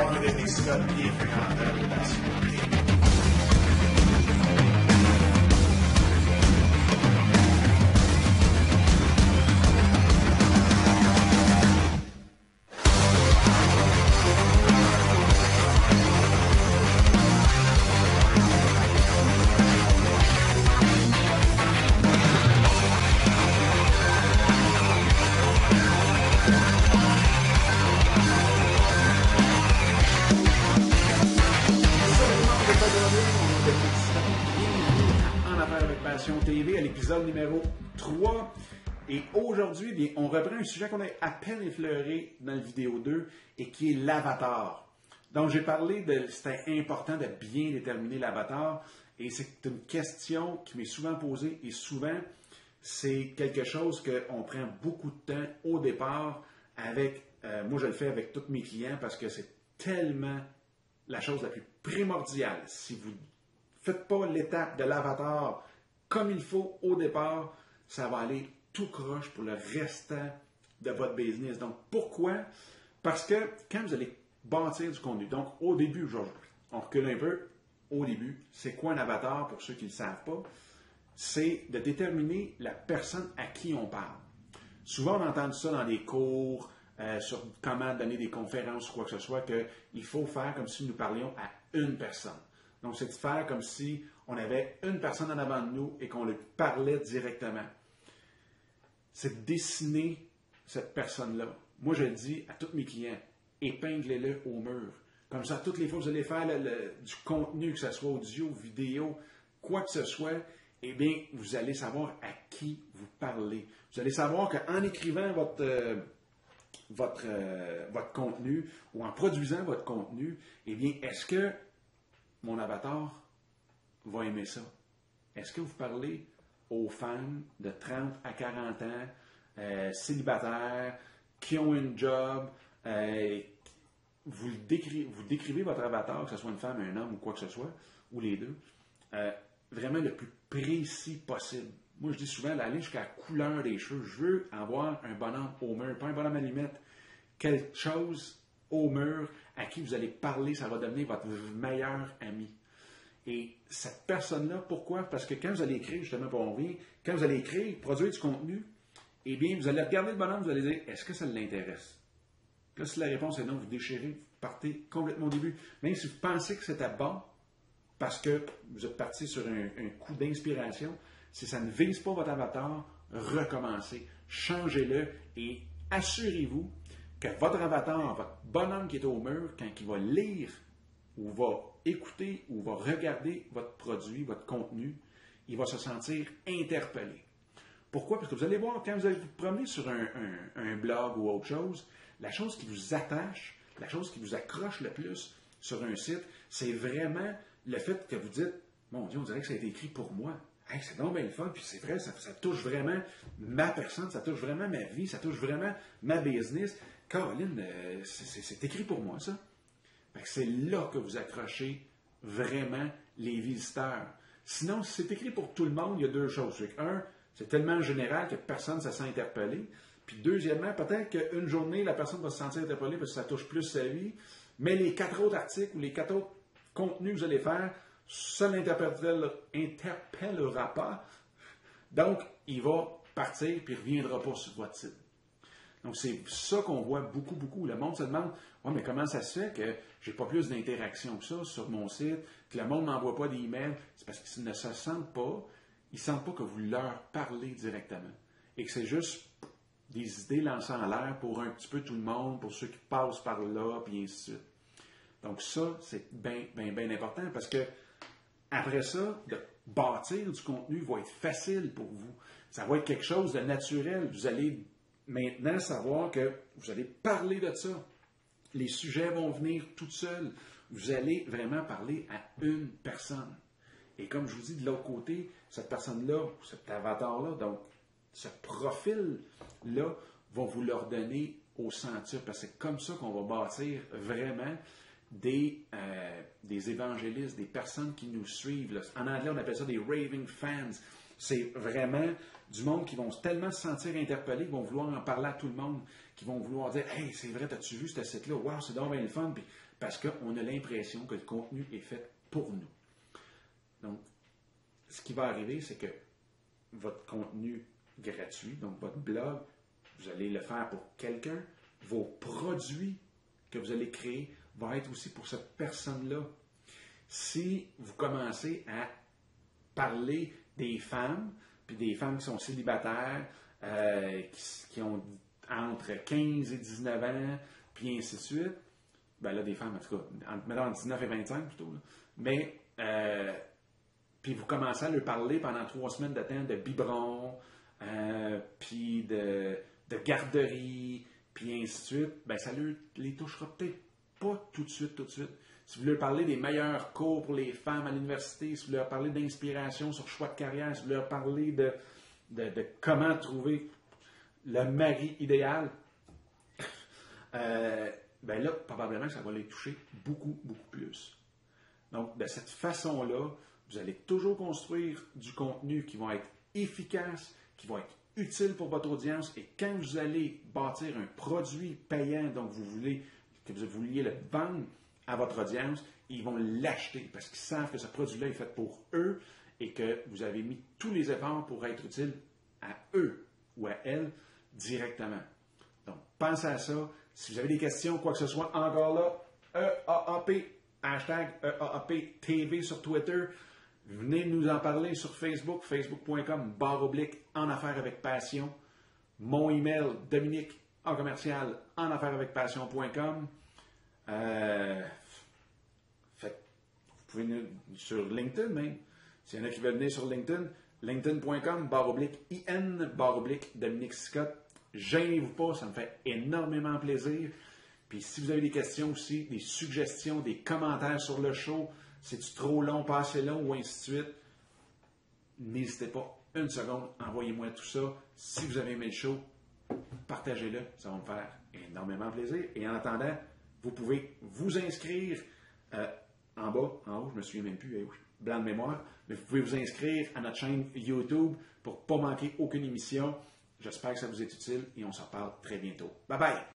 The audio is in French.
On a des Scott bien fréquentables Passion TV à l'épisode numéro 3. Et aujourd'hui, bien, on reprend un sujet qu'on a à peine effleuré dans la vidéo 2 et qui est l'avatar. Donc, j'ai parlé de c'était important de bien déterminer l'avatar et c'est une question qui m'est souvent posée et souvent, c'est quelque chose qu'on prend beaucoup de temps au départ avec, euh, moi je le fais avec tous mes clients parce que c'est tellement la chose la plus primordiale. Si vous ne faites pas l'étape de l'avatar comme il faut au départ, ça va aller tout croche pour le restant de votre business. Donc, pourquoi? Parce que quand vous allez bâtir du contenu, donc au début, aujourd'hui, on recule un peu, au début, c'est quoi un avatar pour ceux qui ne le savent pas? C'est de déterminer la personne à qui on parle. Souvent, on entend ça dans des cours, euh, sur comment donner des conférences ou quoi que ce soit, qu'il faut faire comme si nous parlions à une personne. Donc, c'est de faire comme si on avait une personne en avant de nous et qu'on lui parlait directement. C'est de dessiner cette personne-là. Moi, je le dis à tous mes clients, épinglez-le au mur. Comme ça, toutes les fois que vous allez faire du contenu, que ce soit audio, vidéo, quoi que ce soit, eh bien, vous allez savoir à qui vous parlez. Vous allez savoir qu'en écrivant votre, euh, euh, votre contenu ou en produisant votre contenu, eh bien, est-ce que mon avatar va aimer ça? Est-ce que vous parlez aux femmes de 30 à 40 ans, euh, célibataires, qui ont une job, euh, vous, décrivez votre avatar, que ce soit une femme, un homme ou quoi que ce soit, ou les deux, euh, vraiment le plus précis possible? Moi, je dis souvent, aller jusqu'à la couleur des cheveux. Je veux avoir un bonhomme au mur, pas un bonhomme à allumette. Quelque chose au mur à qui vous allez parler, ça va devenir votre meilleur ami. Et cette personne-là, pourquoi? Parce que quand vous allez écrire, justement, pour en revenir, quand vous allez écrire, produire du contenu, eh bien, vous allez regarder le bonhomme, vous allez dire, est-ce que ça l'intéresse? Là, si la réponse est non, vous déchirez, vous partez complètement au début. Même si vous pensez que c'était bon, parce que vous êtes parti sur un coup d'inspiration, si ça ne vise pas votre avatar, recommencez, changez-le et assurez-vous que votre avatar, votre bonhomme qui est au mur, quand il va lire ou va écouter ou va regarder votre produit, votre contenu, il va se sentir interpellé. Pourquoi? Parce que vous allez voir, quand vous allez vous promener sur un, blog ou autre chose, la chose qui vous attache, la chose qui vous accroche le plus sur un site, c'est vraiment le fait que vous dites, mon Dieu, on dirait que ça a été écrit pour moi. Hey, c'est donc puis c'est vrai, ça, touche vraiment ma personne, ça touche vraiment ma vie, ça touche vraiment ma business. Caroline, euh, c'est écrit pour moi, ça. C'est là que vous accrochez vraiment les visiteurs. Sinon, si c'est écrit pour tout le monde, il y a deux choses. Un, c'est tellement général que personne ne se sent interpellé. Puis deuxièmement, peut-être qu'une journée, la personne va se sentir interpellée parce que ça touche plus sa vie. Mais les quatre autres articles ou les quatre autres contenus que vous allez faire, ça ne l'interpellera interpellera pas. Donc, il va partir puis il ne reviendra pas sur votre site. Donc, c'est ça qu'on voit beaucoup, beaucoup. Le monde se demande Ouais, mais comment ça se fait que j'ai pas plus d'interaction que ça sur mon site, que le monde m'envoie pas d'emails? C'est parce qu'ils ne se sentent pas, ils sentent pas que vous leur parlez directement. Et que c'est juste des idées lancées en l'air pour un petit peu tout le monde, pour ceux qui passent par là, puis ainsi de suite. Donc, ça, c'est bien, bien, bien important parce que après ça, de bâtir du contenu va être facile pour vous. Ça va être quelque chose de naturel. Vous allez maintenant savoir que vous allez parler de ça. Les sujets vont venir tout seuls. Vous allez vraiment parler à une personne. Et comme je vous dis, de l'autre côté, cette personne-là, cet avatar-là, donc ce profil-là, va vous leur donner au sentir, parce que c'est comme ça qu'on va bâtir vraiment des, euh, des évangélistes, des personnes qui nous suivent. En anglais, on appelle ça des raving fans. C'est vraiment du monde qui vont tellement se sentir interpellés, qui vont vouloir en parler à tout le monde, qui vont vouloir dire Hey, c'est vrai, t'as-tu vu ce site-là? Wow, c'est bien le fun. Parce qu'on a l'impression que le contenu est fait pour nous. Donc, ce qui va arriver, c'est que votre contenu gratuit, donc votre blog, vous allez le faire pour quelqu'un. Vos produits que vous allez créer vont être aussi pour cette personne-là. Si vous commencez à parler des femmes, puis des femmes qui sont célibataires, euh, qui, ont entre 15 et 19 ans, puis ainsi de suite, ben là, des femmes, en tout cas, entre, 19 et 25 plutôt, mais euh, puis vous commencez à leur parler pendant trois semaines de temps de biberon, euh, puis de, garderie, puis ainsi de suite, ben ça les touchera peut-être pas tout de suite, tout de suite. Si vous leur parlez des meilleurs cours pour les femmes à l'université, si vous leur parlez d'inspiration sur choix de carrière, si vous leur parlez de, de, comment trouver le mari idéal, euh, ben là, probablement, ça va les toucher beaucoup, beaucoup plus. Donc, de cette façon-là, vous allez toujours construire du contenu qui va être efficace, qui va être utile pour votre audience. Et quand vous allez bâtir un produit payant, donc vous voulez que vous vouliez le vendre à votre audience, ils vont l'acheter parce qu'ils savent que ce produit-là est fait pour eux et que vous avez mis tous les efforts pour être utile à eux ou à elles directement. Donc, pensez à ça. Si vous avez des questions, quoi que ce soit, encore là, EAAP, hashtag EAAP TV sur Twitter. Venez nous en parler sur Facebook, facebook.com, barre oblique, en affaires avec passion. Mon email, Dominique, en commercial, en affaires avec passion.com. Euh, pouvez venir sur LinkedIn même. S'il y en a qui veulent venir sur LinkedIn, linkedin.com, barre oblique, IN, barre oblique, Dominique Scott. Gênez-vous pas, ça me fait énormément plaisir. Puis si vous avez des questions aussi, des suggestions, des commentaires sur le show, c'est-tu trop long, pas assez long, ou ainsi de suite, n'hésitez pas une seconde, envoyez-moi tout ça. Si vous avez aimé le show, partagez-le, ça va me faire énormément plaisir. Et en attendant, vous pouvez vous inscrire euh, en bas, en haut, je me souviens même plus, eh blanc de mémoire, mais vous pouvez vous inscrire à notre chaîne YouTube pour ne pas manquer aucune émission. J'espère que ça vous est utile et on se reparle très bientôt. Bye bye!